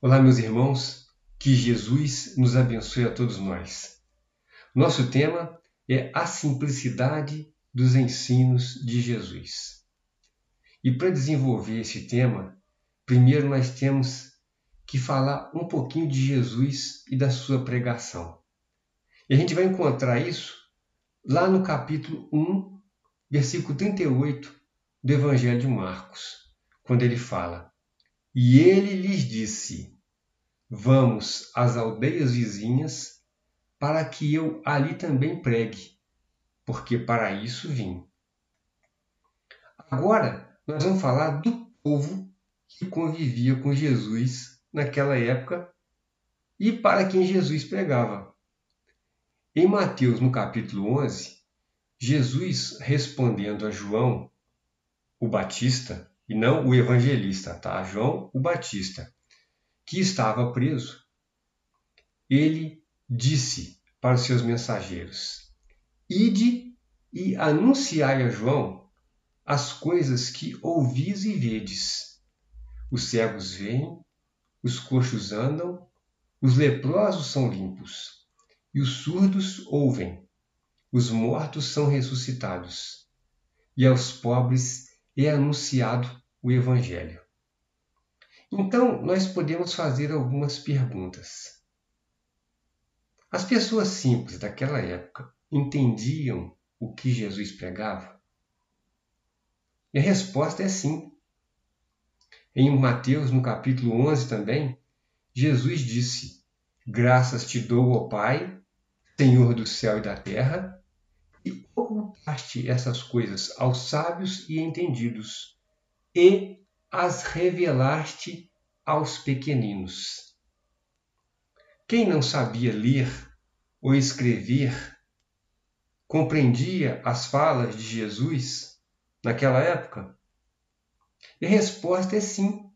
Olá, meus irmãos, que Jesus nos abençoe a todos nós. Nosso tema é a simplicidade dos ensinos de Jesus. E para desenvolver esse tema, primeiro nós temos que falar um pouquinho de Jesus e da sua pregação. E a gente vai encontrar isso lá no capítulo 1, versículo 38 do Evangelho de Marcos, quando ele fala: e ele lhes disse: Vamos às aldeias vizinhas, para que eu ali também pregue, porque para isso vim. Agora nós vamos falar do povo que convivia com Jesus naquela época e para quem Jesus pregava. Em Mateus, no capítulo 11, Jesus respondendo a João, o Batista, e não o evangelista, tá? João o Batista, que estava preso. Ele disse para os seus mensageiros: Ide e anunciai a João as coisas que ouvis e vedes. Os cegos veem, os coxos andam, os leprosos são limpos, e os surdos ouvem, os mortos são ressuscitados, e aos pobres é anunciado o Evangelho. Então, nós podemos fazer algumas perguntas. As pessoas simples daquela época entendiam o que Jesus pregava? E a resposta é sim. Em Mateus, no capítulo 11 também, Jesus disse: Graças te dou, ó Pai, Senhor do céu e da terra, ocultaste essas coisas aos sábios e entendidos, e as revelaste aos pequeninos. Quem não sabia ler ou escrever compreendia as falas de Jesus naquela época? E a resposta é sim.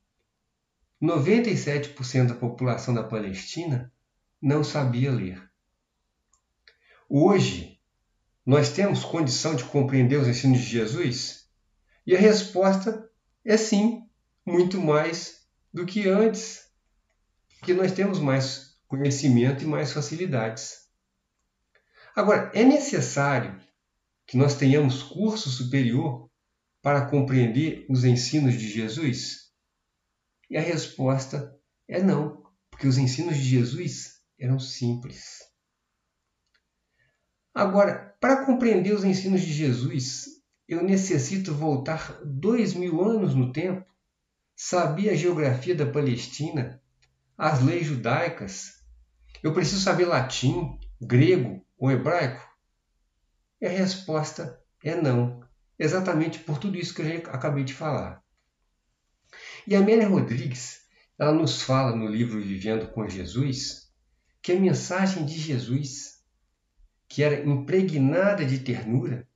97% da população da Palestina não sabia ler. Hoje, nós temos condição de compreender os ensinos de Jesus? E a resposta é sim, muito mais do que antes, porque nós temos mais conhecimento e mais facilidades. Agora, é necessário que nós tenhamos curso superior para compreender os ensinos de Jesus? E a resposta é não, porque os ensinos de Jesus eram simples. Agora, para compreender os ensinos de Jesus, eu necessito voltar dois mil anos no tempo, saber a geografia da Palestina, as leis judaicas. Eu preciso saber latim, grego ou hebraico? E a resposta é não, exatamente por tudo isso que eu acabei de falar. E a Amélia Rodrigues, ela nos fala no livro Vivendo com Jesus que a mensagem de Jesus que era impregnada de ternura,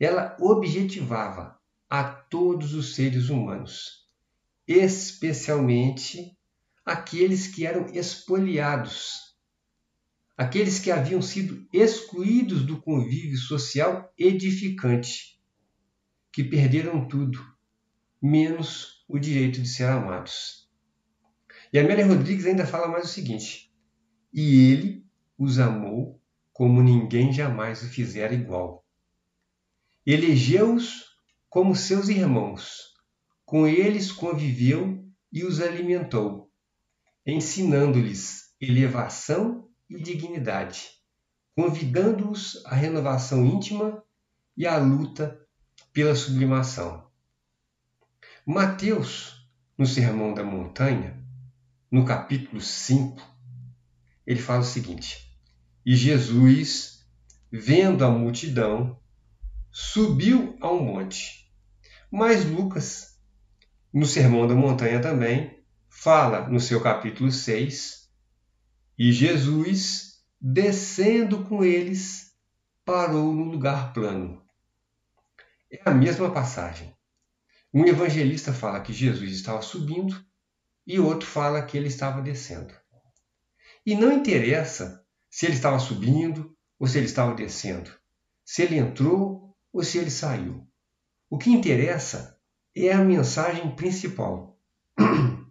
ela objetivava a todos os seres humanos, especialmente aqueles que eram espoliados, aqueles que haviam sido excluídos do convívio social edificante, que perderam tudo, menos o direito de ser amados. E Amélia Rodrigues ainda fala mais o seguinte: e ele os amou como ninguém jamais o fizera igual. Elegeu-os como seus irmãos, com eles conviveu e os alimentou, ensinando-lhes elevação e dignidade, convidando-os à renovação íntima e à luta pela sublimação. Mateus, no Sermão da Montanha, no capítulo 5, ele fala o seguinte: e Jesus, vendo a multidão, subiu a um monte. Mas Lucas, no Sermão da Montanha também, fala no seu capítulo 6, e Jesus, descendo com eles, parou no lugar plano. É a mesma passagem. Um evangelista fala que Jesus estava subindo e outro fala que ele estava descendo. E não interessa se ele estava subindo ou se ele estava descendo, se ele entrou ou se ele saiu. O que interessa é a mensagem principal.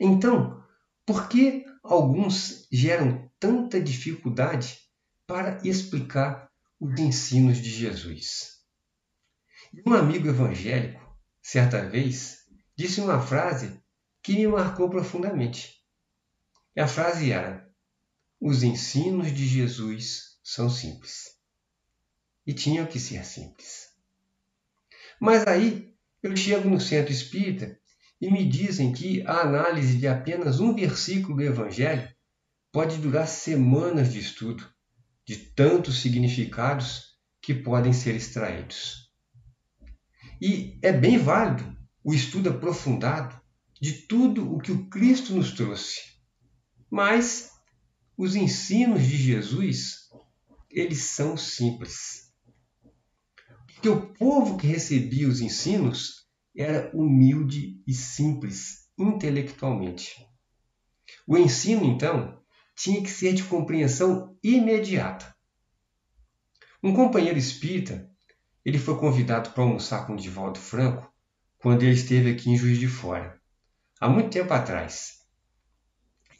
Então, por que alguns geram tanta dificuldade para explicar os ensinos de Jesus? Um amigo evangélico, certa vez, disse uma frase que me marcou profundamente. E a frase era: Os ensinos de Jesus são simples. E tinham que ser simples. Mas aí eu chego no centro espírita e me dizem que a análise de apenas um versículo do Evangelho pode durar semanas de estudo, de tantos significados que podem ser extraídos. E é bem válido o estudo aprofundado de tudo o que o Cristo nos trouxe. Mas os ensinos de Jesus, eles são simples. Porque o povo que recebia os ensinos era humilde e simples intelectualmente. O ensino, então, tinha que ser de compreensão imediata. Um companheiro espírita, ele foi convidado para almoçar com Divaldo Franco quando ele esteve aqui em Juiz de Fora, há muito tempo atrás.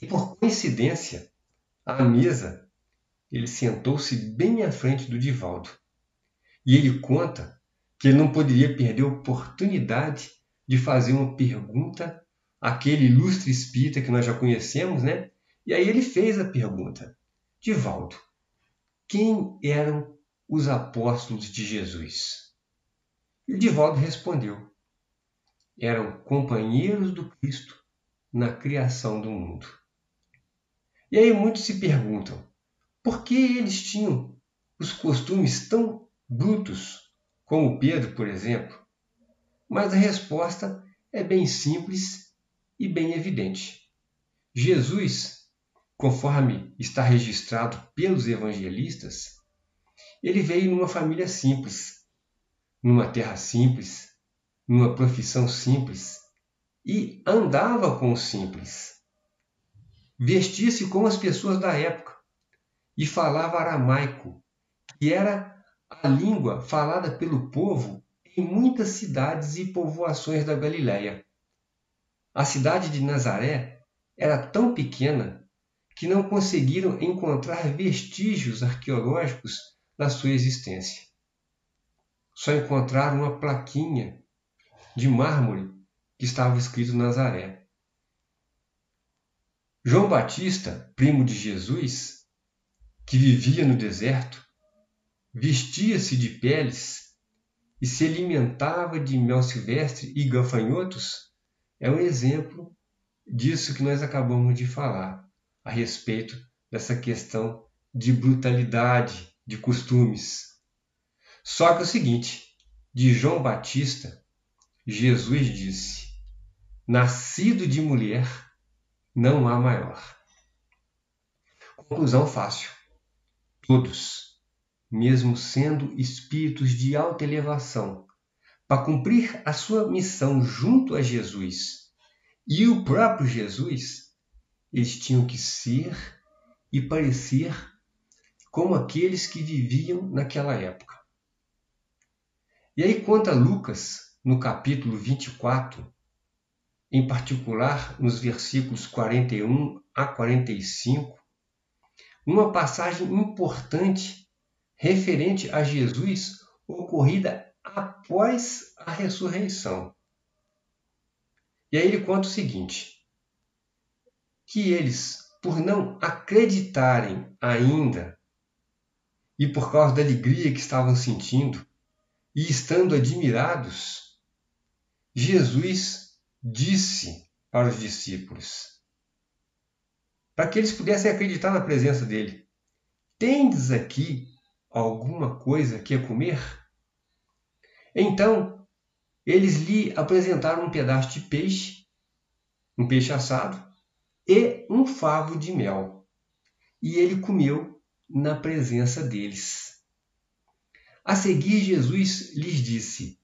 E por coincidência, à mesa, ele sentou-se bem à frente do Divaldo. E ele conta que ele não poderia perder a oportunidade de fazer uma pergunta àquele ilustre espírita que nós já conhecemos, né? E aí ele fez a pergunta: Divaldo, quem eram os apóstolos de Jesus? E o Divaldo respondeu: eram companheiros do Cristo na criação do mundo. E aí muitos se perguntam: por que eles tinham os costumes tão brutos, como Pedro, por exemplo? Mas a resposta é bem simples e bem evidente. Jesus, conforme está registrado pelos evangelistas, ele veio numa família simples, numa terra simples, numa profissão simples e andava com o simples. Vestia-se como as pessoas da época e falava aramaico, que era a língua falada pelo povo em muitas cidades e povoações da Galiléia. A cidade de Nazaré era tão pequena que não conseguiram encontrar vestígios arqueológicos da sua existência. Só encontraram uma plaquinha de mármore que estava escrito Nazaré. João Batista, primo de Jesus, que vivia no deserto, vestia-se de peles e se alimentava de mel silvestre e gafanhotos, é um exemplo disso que nós acabamos de falar a respeito dessa questão de brutalidade, de costumes. Só que é o seguinte, de João Batista Jesus disse: Nascido de mulher, não há maior. Conclusão fácil. Todos, mesmo sendo espíritos de alta elevação, para cumprir a sua missão junto a Jesus e o próprio Jesus, eles tinham que ser e parecer como aqueles que viviam naquela época. E aí conta Lucas no capítulo 24, em particular nos versículos 41 a 45, uma passagem importante referente a Jesus ocorrida após a ressurreição. E aí ele conta o seguinte: que eles, por não acreditarem ainda, e por causa da alegria que estavam sentindo, e estando admirados, Jesus disse para os discípulos, para que eles pudessem acreditar na presença dele: Tendes aqui alguma coisa que comer? Então, eles lhe apresentaram um pedaço de peixe, um peixe assado, e um favo de mel. E ele comeu na presença deles. A seguir, Jesus lhes disse: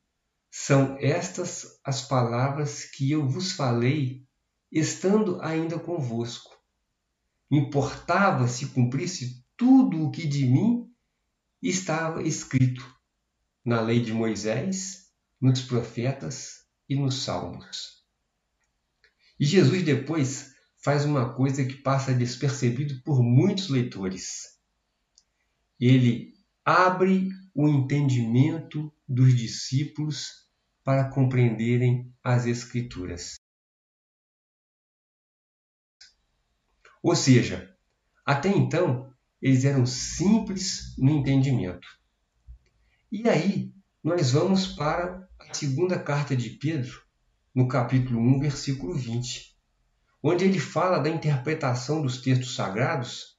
são estas as palavras que eu vos falei, estando ainda convosco. Importava se cumprisse tudo o que de mim estava escrito na lei de Moisés, nos profetas e nos salmos. E Jesus depois faz uma coisa que passa despercebido por muitos leitores. Ele abre o entendimento dos discípulos para compreenderem as Escrituras. Ou seja, até então eles eram simples no entendimento. E aí nós vamos para a segunda carta de Pedro, no capítulo 1, versículo 20, onde ele fala da interpretação dos textos sagrados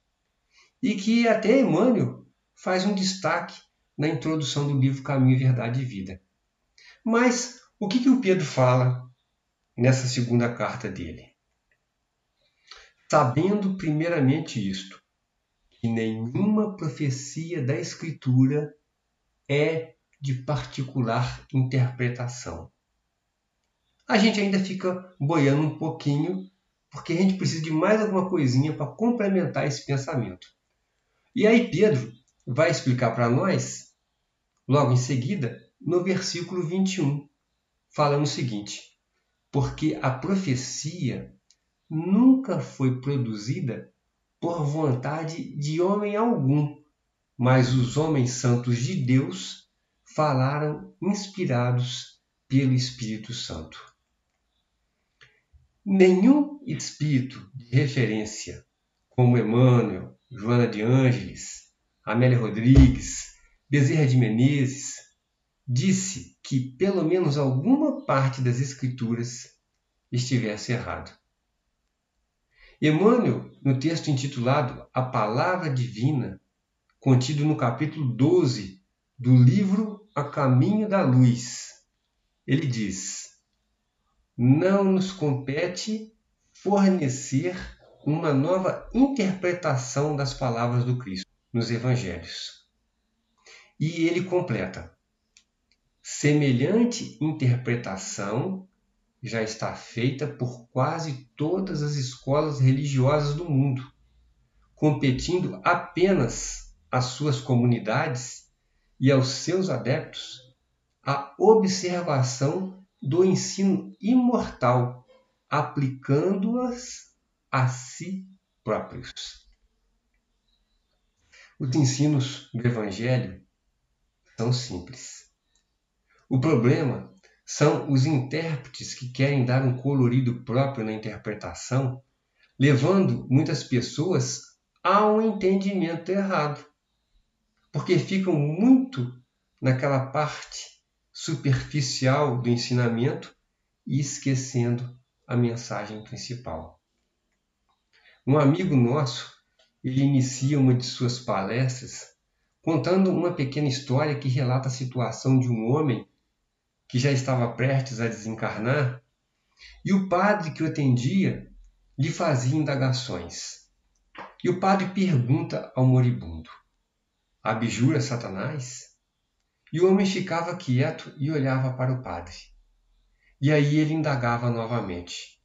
e que até Emmanuel faz um destaque na introdução do livro Caminho, Verdade e Vida. Mas o que, que o Pedro fala nessa segunda carta dele? Sabendo primeiramente isto, que nenhuma profecia da Escritura é de particular interpretação. A gente ainda fica boiando um pouquinho, porque a gente precisa de mais alguma coisinha para complementar esse pensamento. E aí Pedro vai explicar para nós, logo em seguida, no versículo 21, falando o seguinte: Porque a profecia nunca foi produzida por vontade de homem algum, mas os homens santos de Deus falaram inspirados pelo Espírito Santo. Nenhum espírito de referência, como Emmanuel, Joana de Ângeles, Amélia Rodrigues, Bezerra de Menezes, disse que pelo menos alguma parte das Escrituras estivesse errado. Emmanuel, no texto intitulado A Palavra Divina, contido no capítulo 12 do livro A Caminho da Luz, ele diz: Não nos compete fornecer uma nova interpretação das palavras do Cristo nos evangelhos. E ele completa: Semelhante interpretação já está feita por quase todas as escolas religiosas do mundo, competindo apenas às suas comunidades e aos seus adeptos a observação do ensino imortal, aplicando-as a si próprios. Os ensinos do Evangelho são simples. O problema são os intérpretes que querem dar um colorido próprio na interpretação, levando muitas pessoas a um entendimento errado, porque ficam muito naquela parte superficial do ensinamento e esquecendo a mensagem principal. Um amigo nosso, ele inicia uma de suas palestras contando uma pequena história que relata a situação de um homem que já estava prestes a desencarnar, e o padre que o atendia lhe fazia indagações. E o padre pergunta ao moribundo: Abjura Satanás? E o homem ficava quieto e olhava para o padre. E aí ele indagava novamente.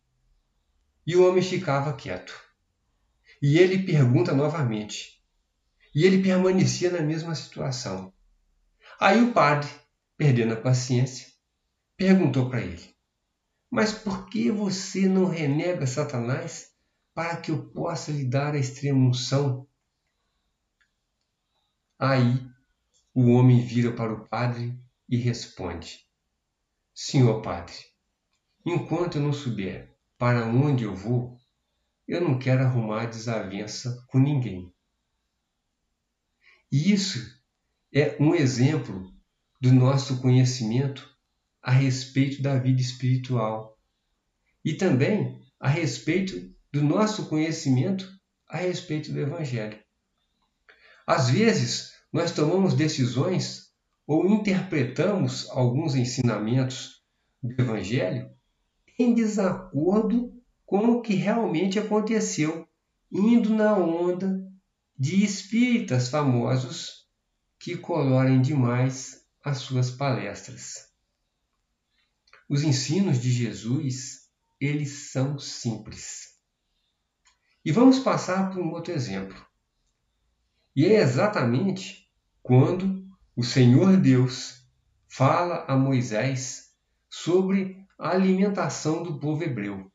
E o homem ficava quieto. E ele pergunta novamente. E ele permanecia na mesma situação. Aí o padre, perdendo a paciência, perguntou para ele: Mas por que você não renega Satanás para que eu possa lhe dar a extrema unção? Aí o homem vira para o padre e responde: Senhor padre, enquanto eu não souber para onde eu vou, eu não quero arrumar desavença com ninguém. E isso é um exemplo do nosso conhecimento a respeito da vida espiritual e também a respeito do nosso conhecimento a respeito do Evangelho. Às vezes, nós tomamos decisões ou interpretamos alguns ensinamentos do Evangelho em desacordo com o que realmente aconteceu, indo na onda de espíritas famosos que colorem demais as suas palestras. Os ensinos de Jesus, eles são simples. E vamos passar por um outro exemplo. E é exatamente quando o Senhor Deus fala a Moisés sobre a alimentação do povo hebreu.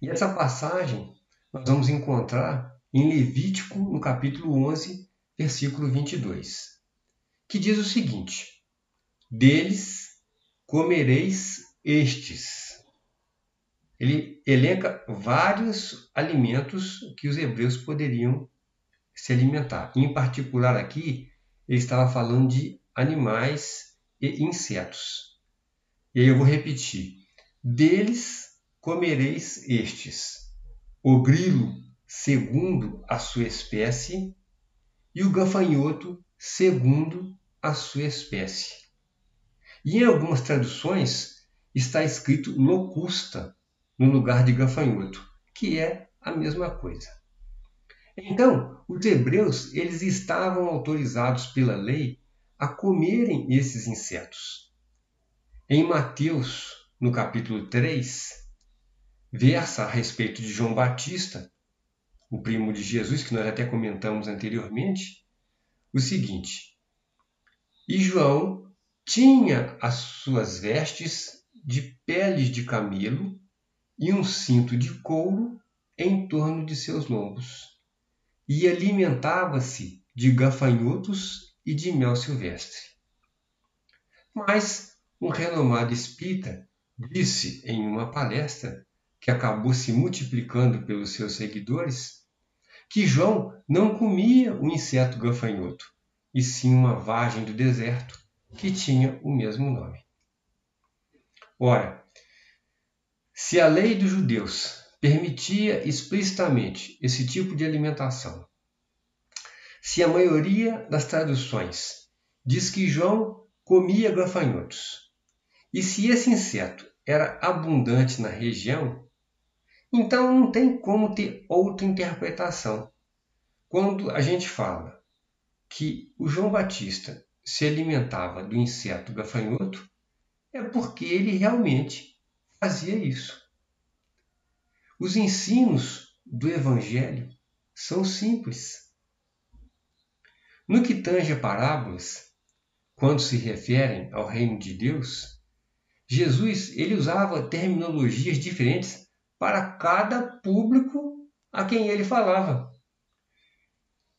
E essa passagem nós vamos encontrar em Levítico, no capítulo 11, versículo 22, que diz o seguinte: Deles comereis estes. Ele elenca vários alimentos que os hebreus poderiam se alimentar. Em particular, aqui, ele estava falando de animais e insetos. E aí eu vou repetir: deles comereis estes: o grilo, segundo a sua espécie, e o gafanhoto, segundo a sua espécie. E em algumas traduções está escrito locusta no lugar de gafanhoto, que é a mesma coisa. Então, os hebreus eles estavam autorizados pela lei a comerem esses insetos. Em Mateus, no capítulo 3, versa a respeito de João Batista, o primo de Jesus, que nós até comentamos anteriormente, o seguinte: E João tinha as suas vestes de peles de camelo e um cinto de couro em torno de seus lombos e alimentava-se de gafanhotos e de mel silvestre. Mas um renomado espírita disse em uma palestra, que acabou se multiplicando pelos seus seguidores, que João não comia o inseto gafanhoto, e sim uma vagem do deserto que tinha o mesmo nome. Ora, se a lei dos judeus permitia explicitamente esse tipo de alimentação. Se a maioria das traduções diz que João comia gafanhotos, e se esse inseto era abundante na região, então não tem como ter outra interpretação. Quando a gente fala que o João Batista se alimentava do inseto gafanhoto, é porque ele realmente fazia isso. Os ensinos do Evangelho são simples. No que tange a parábolas, quando se referem ao reino de Deus, Jesus ele usava terminologias diferentes para cada público a quem ele falava.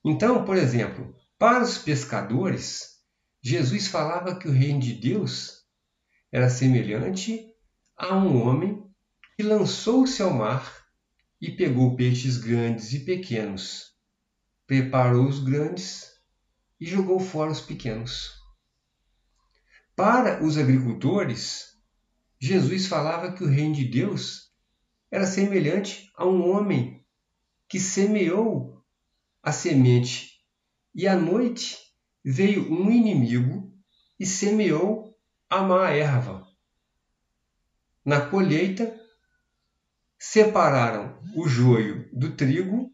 Então, por exemplo, para os pescadores, Jesus falava que o reino de Deus era semelhante a um homem e lançou-se ao mar e pegou peixes grandes e pequenos, preparou os grandes e jogou fora os pequenos. Para os agricultores, Jesus falava que o reino de Deus era semelhante a um homem que semeou a semente e à noite veio um inimigo e semeou a má erva. Na colheita, separaram o joio do trigo,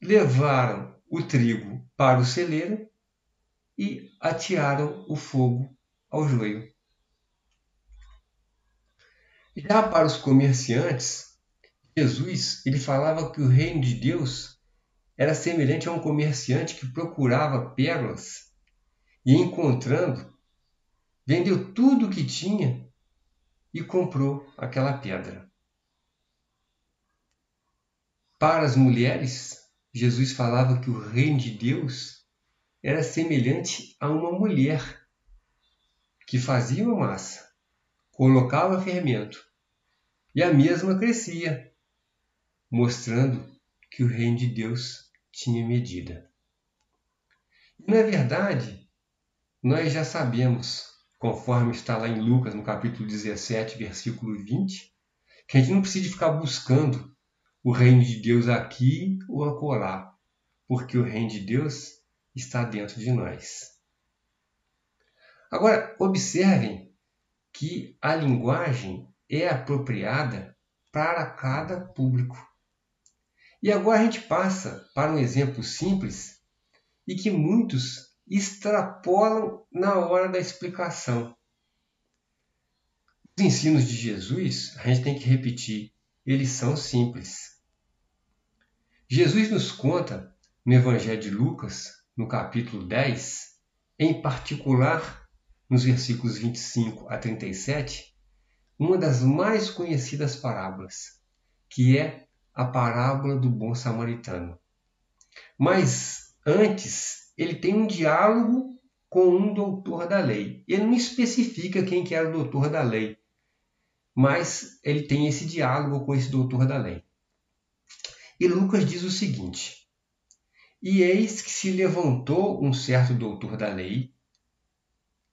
levaram o trigo para o celeiro e atearam o fogo ao joio. Já para os comerciantes, Jesus ele falava que o reino de Deus era semelhante a um comerciante que procurava pérolas e, encontrando, vendeu tudo o que tinha e comprou aquela pedra. Para as mulheres, Jesus falava que o reino de Deus era semelhante a uma mulher que fazia uma massa, colocava fermento e a mesma crescia, mostrando que o reino de Deus tinha medida. E, na verdade, nós já sabemos, conforme está lá em Lucas, no capítulo 17, versículo 20, que a gente não precisa ficar buscando o reino de Deus aqui ou acolá, porque o reino de Deus está dentro de nós. Agora, observem que a linguagem é apropriada para cada público. E agora a gente passa para um exemplo simples e que muitos extrapolam na hora da explicação. Os ensinos de Jesus, a gente tem que repetir, eles são simples. Jesus nos conta no Evangelho de Lucas, no capítulo 10, em particular nos versículos 25 a 37, uma das mais conhecidas parábolas, que é a parábola do bom samaritano. Mas antes, ele tem um diálogo com um doutor da lei. Ele não especifica quem que era o doutor da lei, mas ele tem esse diálogo com esse doutor da lei. E Lucas diz o seguinte: E eis que se levantou um certo doutor da lei,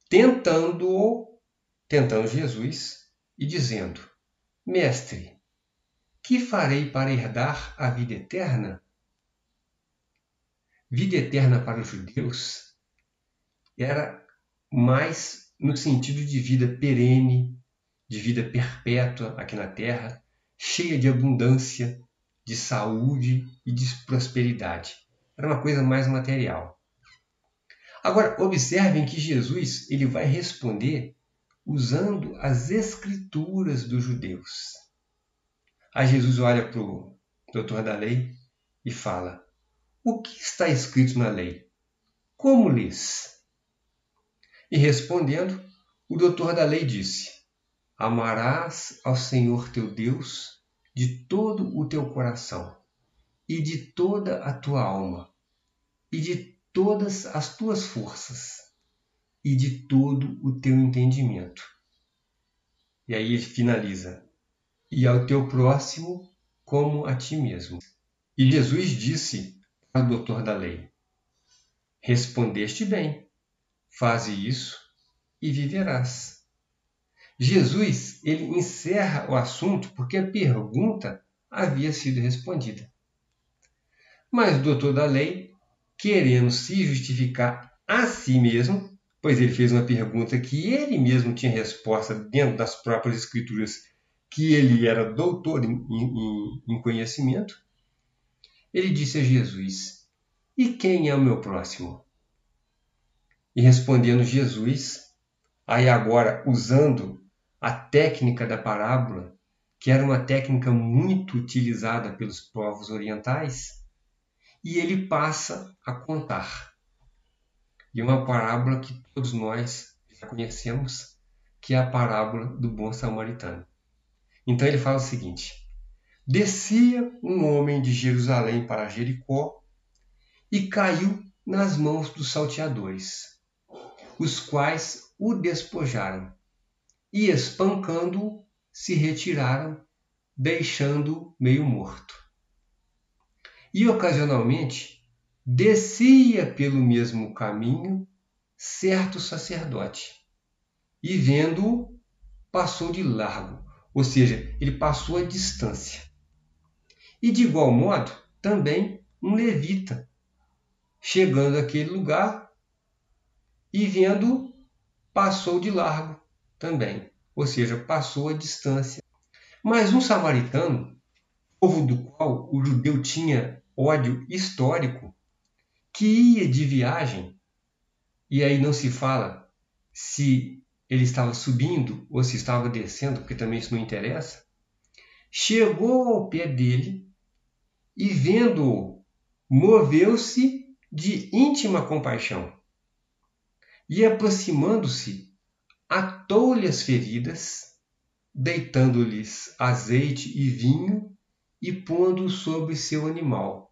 tentando-o, tentando Jesus, e dizendo: Mestre, que farei para herdar a vida eterna? Vida eterna para os judeus era mais no sentido de vida perene, de vida perpétua aqui na terra, cheia de abundância, de saúde e de prosperidade. Era uma coisa mais material. Agora, observem que Jesus ele vai responder usando as escrituras dos judeus. Aí Jesus olha para o doutor da lei e fala: O que está escrito na lei? Como lês? E respondendo, o doutor da lei disse: Amarás ao Senhor teu Deus de todo o teu coração, e de toda a tua alma, e de todas as tuas forças, e de todo o teu entendimento. E aí ele finaliza: e ao teu próximo como a ti mesmo. E Jesus disse ao doutor da lei: Respondeste bem, faze isso e viverás. Jesus ele encerra o assunto porque a pergunta havia sido respondida. Mas o doutor da lei, querendo se justificar a si mesmo, pois ele fez uma pergunta que ele mesmo tinha resposta dentro das próprias escrituras, que ele era doutor em, em, em conhecimento, ele disse a Jesus: E quem é o meu próximo? E respondendo Jesus, aí agora usando a técnica da parábola, que era uma técnica muito utilizada pelos povos orientais, e ele passa a contar. E uma parábola que todos nós já conhecemos, que é a parábola do bom samaritano. Então ele fala o seguinte: Descia um homem de Jerusalém para Jericó e caiu nas mãos dos salteadores, os quais o despojaram e, espancando-o, se retiraram, deixando-o meio morto. E ocasionalmente descia pelo mesmo caminho certo sacerdote, e vendo-o, passou de largo, ou seja, ele passou a distância. E de igual modo, também um levita, chegando àquele lugar e vendo, passou de largo, também, ou seja, passou a distância. Mas um samaritano, povo do qual o judeu tinha ódio histórico, que ia de viagem, e aí não se fala se ele estava subindo ou se estava descendo, porque também isso não interessa, chegou ao pé dele e, vendo-o, moveu-se de íntima compaixão. E aproximando-se, atou-lhe as feridas, deitando-lhes azeite e vinho e pondo-o sobre seu animal.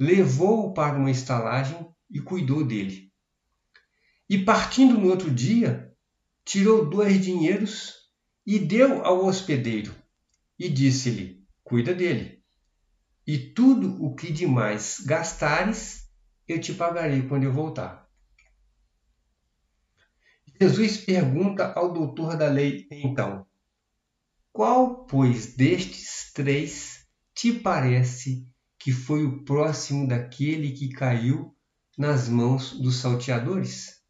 Levou-o para uma estalagem e cuidou dele. E partindo no outro dia, tirou dois dinheiros e deu ao hospedeiro, e disse-lhe: Cuida dele, e tudo o que demais gastares, eu te pagarei quando eu voltar. Jesus pergunta ao doutor da lei, então: Qual, pois, destes três te parece que foi o próximo daquele que caiu nas mãos dos salteadores?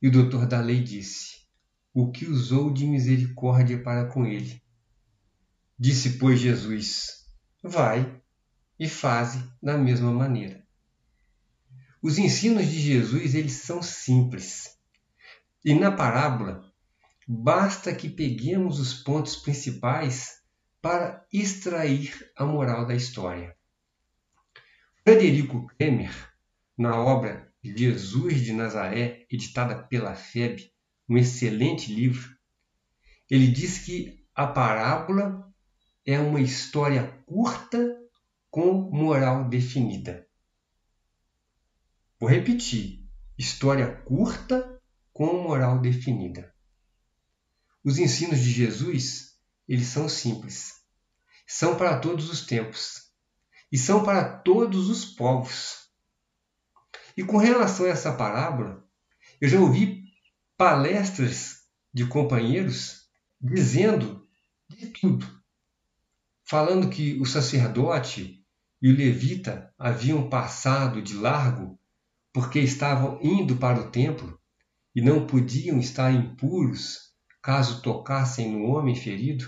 E o doutor da lei disse: O que usou de misericórdia para com ele. Disse, pois, Jesus: Vai e faze da mesma maneira. Os ensinos de Jesus, eles são simples e na parábola, basta que peguemos os pontos principais para extrair a moral da história. Frederico Kremer, na obra Jesus de Nazaré, editada pela FEB, um excelente livro, ele diz que a parábola é uma história curta com moral definida. Vou repetir: história curta com moral definida. Os ensinos de Jesus, eles são simples. São para todos os tempos e são para todos os povos. E com relação a essa parábola, eu já ouvi palestras de companheiros dizendo de tudo, falando que o sacerdote e o levita haviam passado de largo porque estavam indo para o templo e não podiam estar impuros caso tocassem no homem ferido.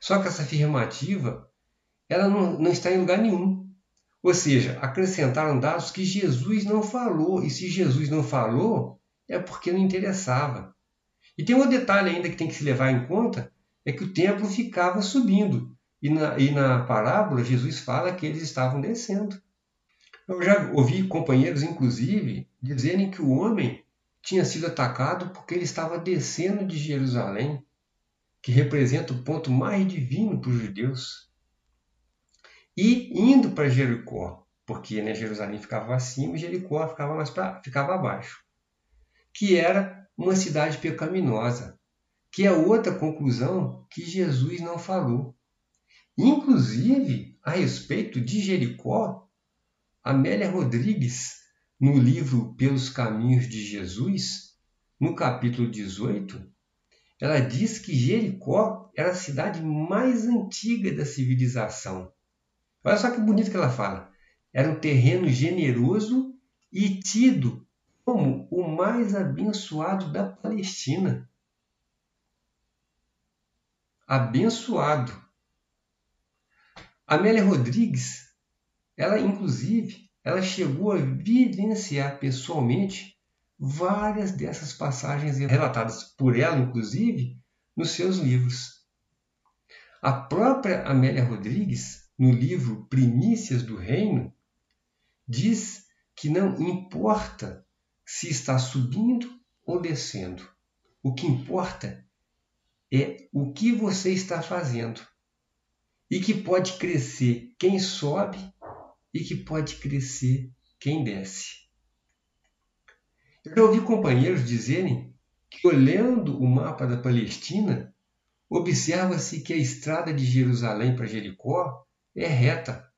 Só que essa afirmativa ela não, não está em lugar nenhum. Ou seja, acrescentaram dados que Jesus não falou, e se Jesus não falou, é porque não interessava. E tem um detalhe ainda que tem que se levar em conta, é que o templo ficava subindo, e na, e na parábola Jesus fala que eles estavam descendo. Eu já ouvi companheiros, inclusive, dizerem que o homem tinha sido atacado porque ele estava descendo de Jerusalém, que representa o ponto mais divino para os judeus e indo para Jericó, porque né, Jerusalém ficava acima e Jericó ficava mais pra, ficava abaixo, que era uma cidade pecaminosa, que é outra conclusão que Jesus não falou. Inclusive, a respeito de Jericó, Amélia Rodrigues, no livro Pelos Caminhos de Jesus, no capítulo 18, ela diz que Jericó era a cidade mais antiga da civilização Olha só que bonito que ela fala. Era um terreno generoso e tido como o mais abençoado da Palestina. Abençoado. Amélia Rodrigues, ela inclusive, ela chegou a vivenciar pessoalmente várias dessas passagens relatadas por ela, inclusive, nos seus livros. A própria Amélia Rodrigues no livro Primícias do Reino, diz que não importa se está subindo ou descendo. O que importa é o que você está fazendo. E que pode crescer quem sobe e que pode crescer quem desce. Eu já ouvi companheiros dizerem que, olhando o mapa da Palestina, observa-se que a estrada de Jerusalém para Jericó é reta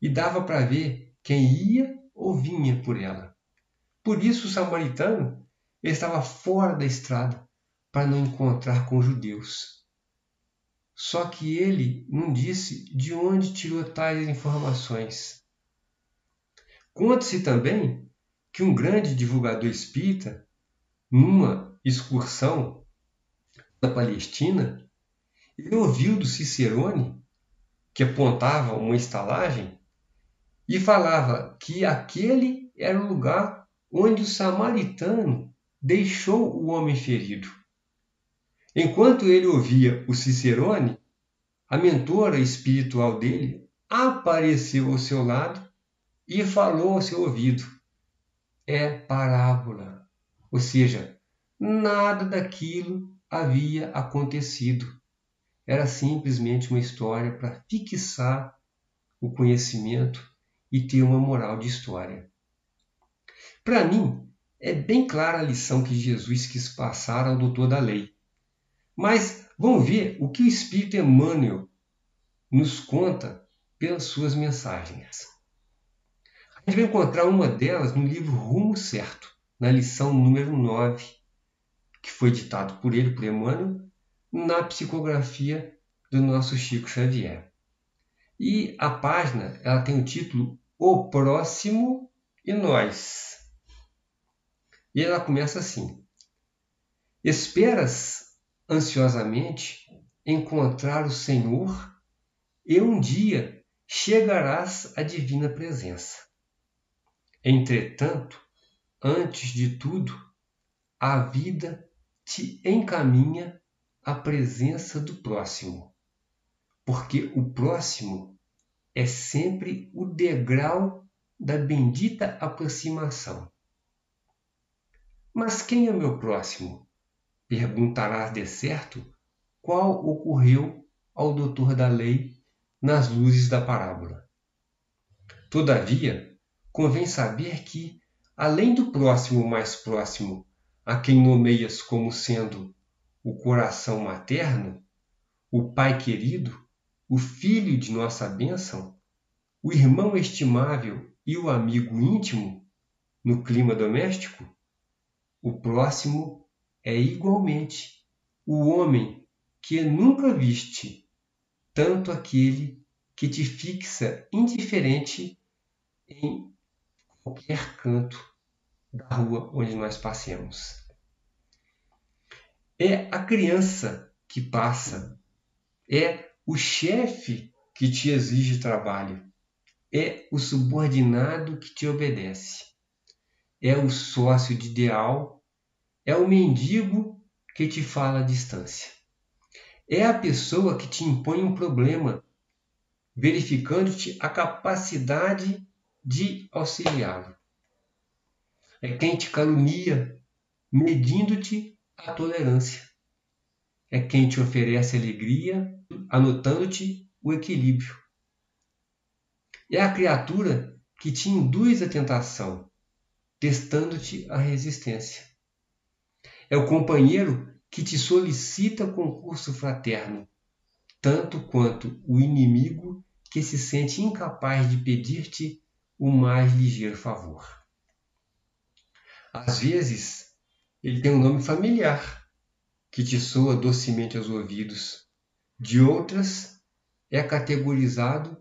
e dava para ver quem ia ou vinha por ela. Por isso o samaritano estava fora da estrada para não encontrar com os judeus. Só que ele não disse de onde tirou tais informações. Conta-se também que um grande divulgador espírita, numa excursão na Palestina, ele ouviu do Cicerone que apontava uma estalagem e falava que aquele era o lugar onde o samaritano deixou o homem ferido. Enquanto ele ouvia o Cicerone, a mentora espiritual dele apareceu ao seu lado e falou ao seu ouvido: É parábola. Ou seja, nada daquilo havia acontecido. Era simplesmente uma história para fixar o conhecimento e ter uma moral de história. Para mim, é bem clara a lição que Jesus quis passar ao doutor da lei. Mas vamos ver o que o Espírito Emmanuel nos conta pelas suas mensagens. A gente vai encontrar uma delas no livro Rumo Certo, na lição número 9, que foi ditado por ele, por Emmanuel, na psicografia do nosso Chico Xavier. E a página ela tem o título O Próximo e Nós. E ela começa assim: Esperas ansiosamente encontrar o Senhor e um dia chegarás à divina presença. Entretanto, antes de tudo, a vida te encaminha a presença do próximo, porque o próximo é sempre o degrau da bendita aproximação. Mas quem é meu próximo? Perguntarás de certo qual ocorreu ao doutor da lei nas luzes da parábola. Todavia, convém saber que, além do próximo mais próximo, a quem nomeias como sendo o coração materno, o pai querido, o filho de nossa bênção, o irmão estimável e o amigo íntimo no clima doméstico, o próximo é igualmente o homem que nunca viste, tanto aquele que te fixa indiferente em qualquer canto da rua onde nós passemos. É a criança que passa, é o chefe que te exige trabalho, é o subordinado que te obedece, é o sócio de ideal, é o mendigo que te fala à distância. É a pessoa que te impõe um problema, verificando-te a capacidade de auxiliá-lo. É quem te calunia, medindo-te a tolerância. É quem te oferece alegria, anotando-te o equilíbrio. É a criatura que te induz à tentação, testando-te a resistência. É o companheiro que te solicita concurso fraterno, tanto quanto o inimigo que se sente incapaz de pedir-te o mais ligeiro favor. Às vezes, ele tem um nome familiar, que te soa docemente aos ouvidos. De outras, é categorizado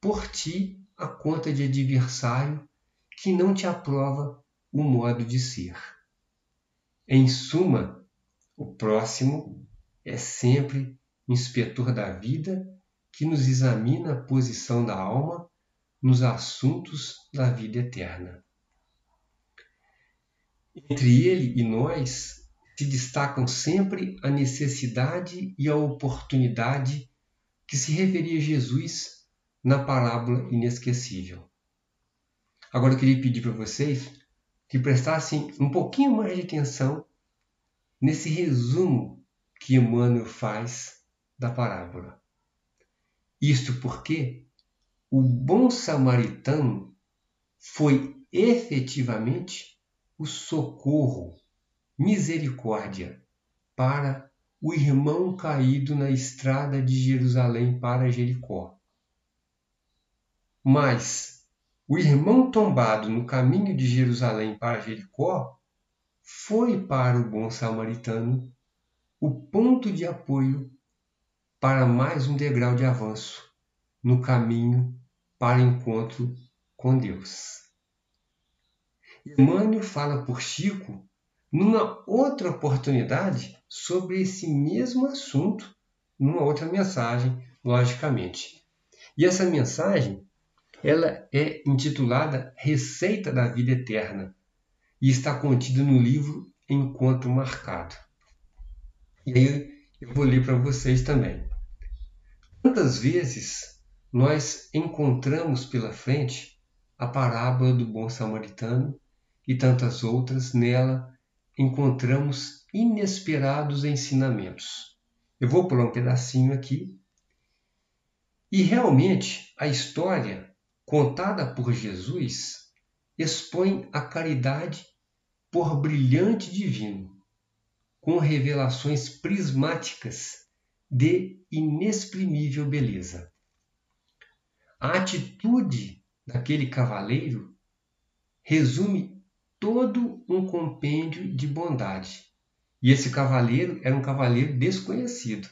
por ti a conta de adversário que não te aprova o modo de ser. Em suma, o próximo é sempre inspetor da vida que nos examina a posição da alma nos assuntos da vida eterna. Entre ele e nós se destacam sempre a necessidade e a oportunidade que se referia Jesus na parábola inesquecível. Agora eu queria pedir para vocês que prestassem um pouquinho mais de atenção nesse resumo que Emmanuel faz da parábola. Isto porque o bom samaritano foi efetivamente o socorro, misericórdia para o irmão caído na estrada de Jerusalém para Jericó. Mas o irmão tombado no caminho de Jerusalém para Jericó foi para o bom samaritano o ponto de apoio para mais um degrau de avanço no caminho para encontro com Deus. Emmanuel fala por Chico numa outra oportunidade sobre esse mesmo assunto, numa outra mensagem, logicamente. E essa mensagem, ela é intitulada Receita da Vida Eterna e está contida no livro Encontro Marcado. E aí eu vou ler para vocês também. Quantas vezes nós encontramos pela frente a parábola do bom samaritano e tantas outras nela encontramos inesperados ensinamentos. Eu vou pular um pedacinho aqui. E realmente a história contada por Jesus expõe a caridade por brilhante divino, com revelações prismáticas de inexprimível beleza. A atitude daquele cavaleiro resume todo um compêndio de bondade. E esse cavaleiro era um cavaleiro desconhecido.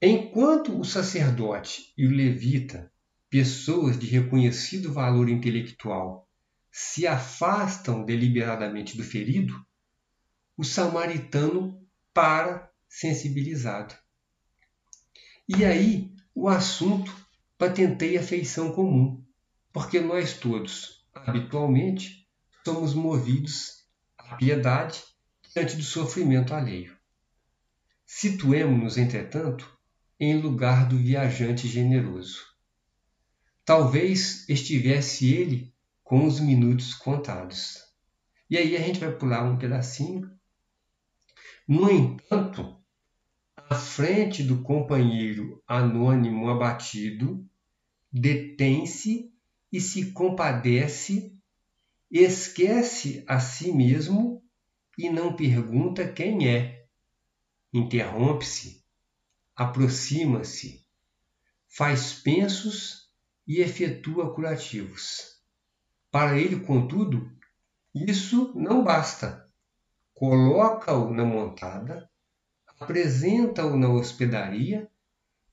Enquanto o sacerdote e o levita, pessoas de reconhecido valor intelectual, se afastam deliberadamente do ferido, o samaritano para sensibilizado. E aí o assunto patentei a feição comum, porque nós todos, habitualmente, somos movidos à piedade diante do sofrimento alheio. Situemo-nos, entretanto, em lugar do viajante generoso. Talvez estivesse ele com os minutos contados. E aí a gente vai pular um pedacinho. No entanto, na frente do companheiro anônimo abatido, detém-se e se compadece, esquece a si mesmo e não pergunta quem é. Interrompe-se, aproxima-se, faz pensos e efetua curativos. Para ele, contudo, isso não basta. Coloca-o na montada, apresenta-o na hospedaria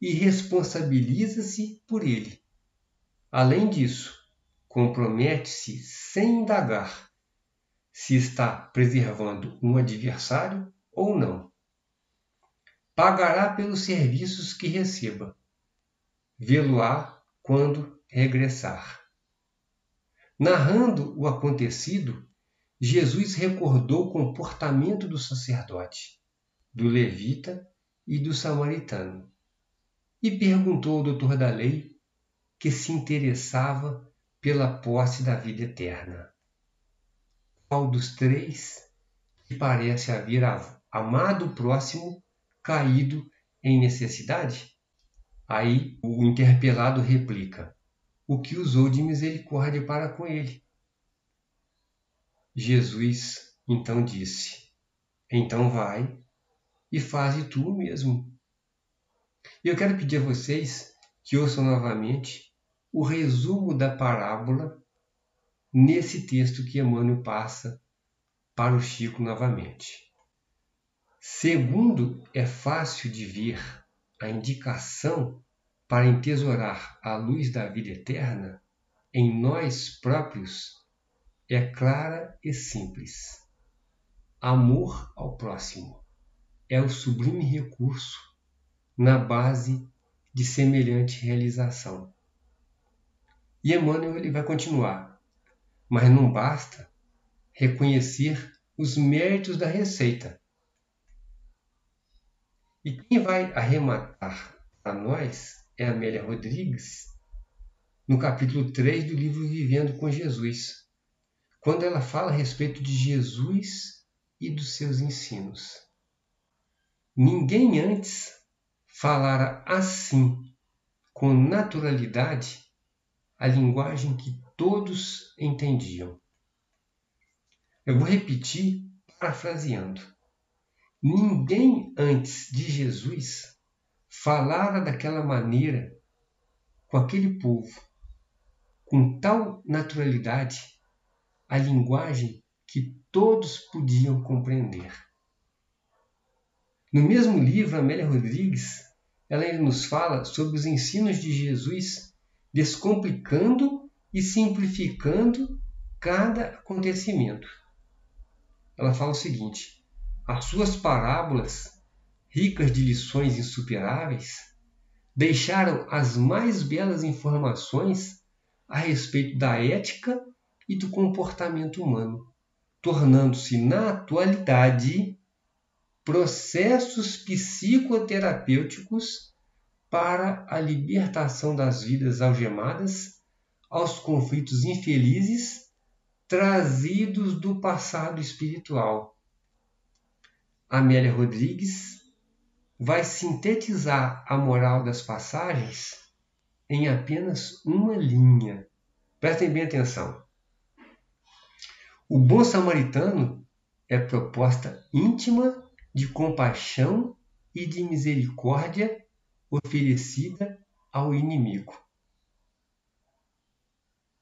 e responsabiliza-se por ele. Além disso, compromete-se sem indagar se está preservando um adversário ou não. Pagará pelos serviços que receba. Vê-lo-á quando regressar. Narrando o acontecido, Jesus recordou o comportamento do sacerdote, do levita e do samaritano, e perguntou ao doutor da lei que se interessava pela posse da vida eterna. Qual dos três que parece haver amado o próximo caído em necessidade? Aí o interpelado replica: O que usou de misericórdia para com ele? Jesus então disse: Então vai e faze tu mesmo. E eu quero pedir a vocês que ouçam novamente o resumo da parábola nesse texto que Emmanuel passa para o Chico novamente. Segundo, é fácil de ver a indicação para entesourar a luz da vida eterna em nós próprios é clara e simples. Amor ao próximo é o sublime recurso na base de semelhante realização. E Emmanuel ele vai continuar. Mas não basta reconhecer os méritos da receita. E quem vai arrematar a nós é Amélia Rodrigues, no capítulo 3 do livro Vivendo com Jesus, quando ela fala a respeito de Jesus e dos seus ensinos. Ninguém antes falara assim, com naturalidade, a linguagem que todos entendiam. Eu vou repetir parafraseando. Ninguém antes de Jesus falara daquela maneira com aquele povo, com tal naturalidade, a linguagem que todos podiam compreender. No mesmo livro, Amélia Rodrigues, ela nos fala sobre os ensinos de Jesus descomplicando e simplificando cada acontecimento. Ela fala o seguinte: as suas parábolas, ricas de lições insuperáveis, deixaram as mais belas informações a respeito da ética e do comportamento humano, tornando-se na atualidade processos psicoterapêuticos para a libertação das vidas algemadas aos conflitos infelizes trazidos do passado espiritual. Amélia Rodrigues vai sintetizar a moral das passagens em apenas uma linha. Prestem bem atenção. O bom samaritano é proposta íntima de compaixão e de misericórdia oferecida ao inimigo.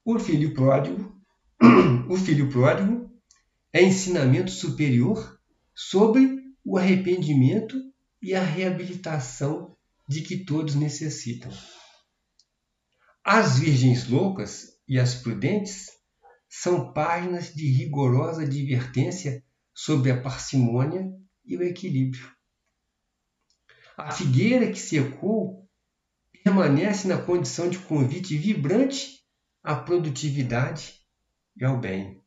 O filho pródigo, o filho pródigo é ensinamento superior sobre o arrependimento e a reabilitação de que todos necessitam. As virgens loucas e as prudentes são páginas de rigorosa advertência sobre a parcimônia e o equilíbrio. A figueira que secou permanece na condição de convite vibrante à produtividade e ao bem.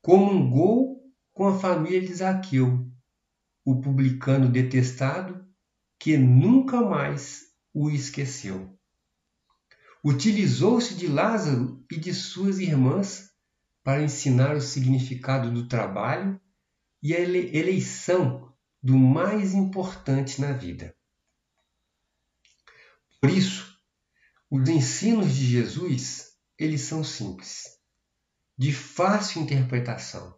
Comungou com a família de Zaqueu, o publicano detestado que nunca mais o esqueceu. Utilizou-se de Lázaro e de suas irmãs para ensinar o significado do trabalho e a eleição do mais importante na vida. Por isso, os ensinos de Jesus, eles são simples, de fácil interpretação,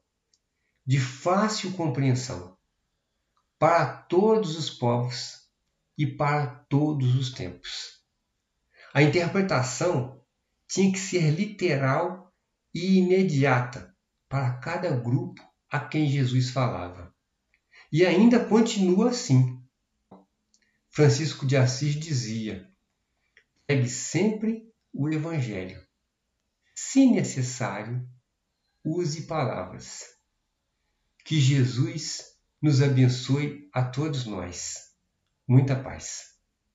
de fácil compreensão, para todos os povos e para todos os tempos. A interpretação tinha que ser literal e imediata para cada grupo a quem Jesus falava. E ainda continua assim. Francisco de Assis dizia: pegue sempre o Evangelho. Se necessário, use palavras. Que Jesus nos abençoe a todos nós. Muita paz.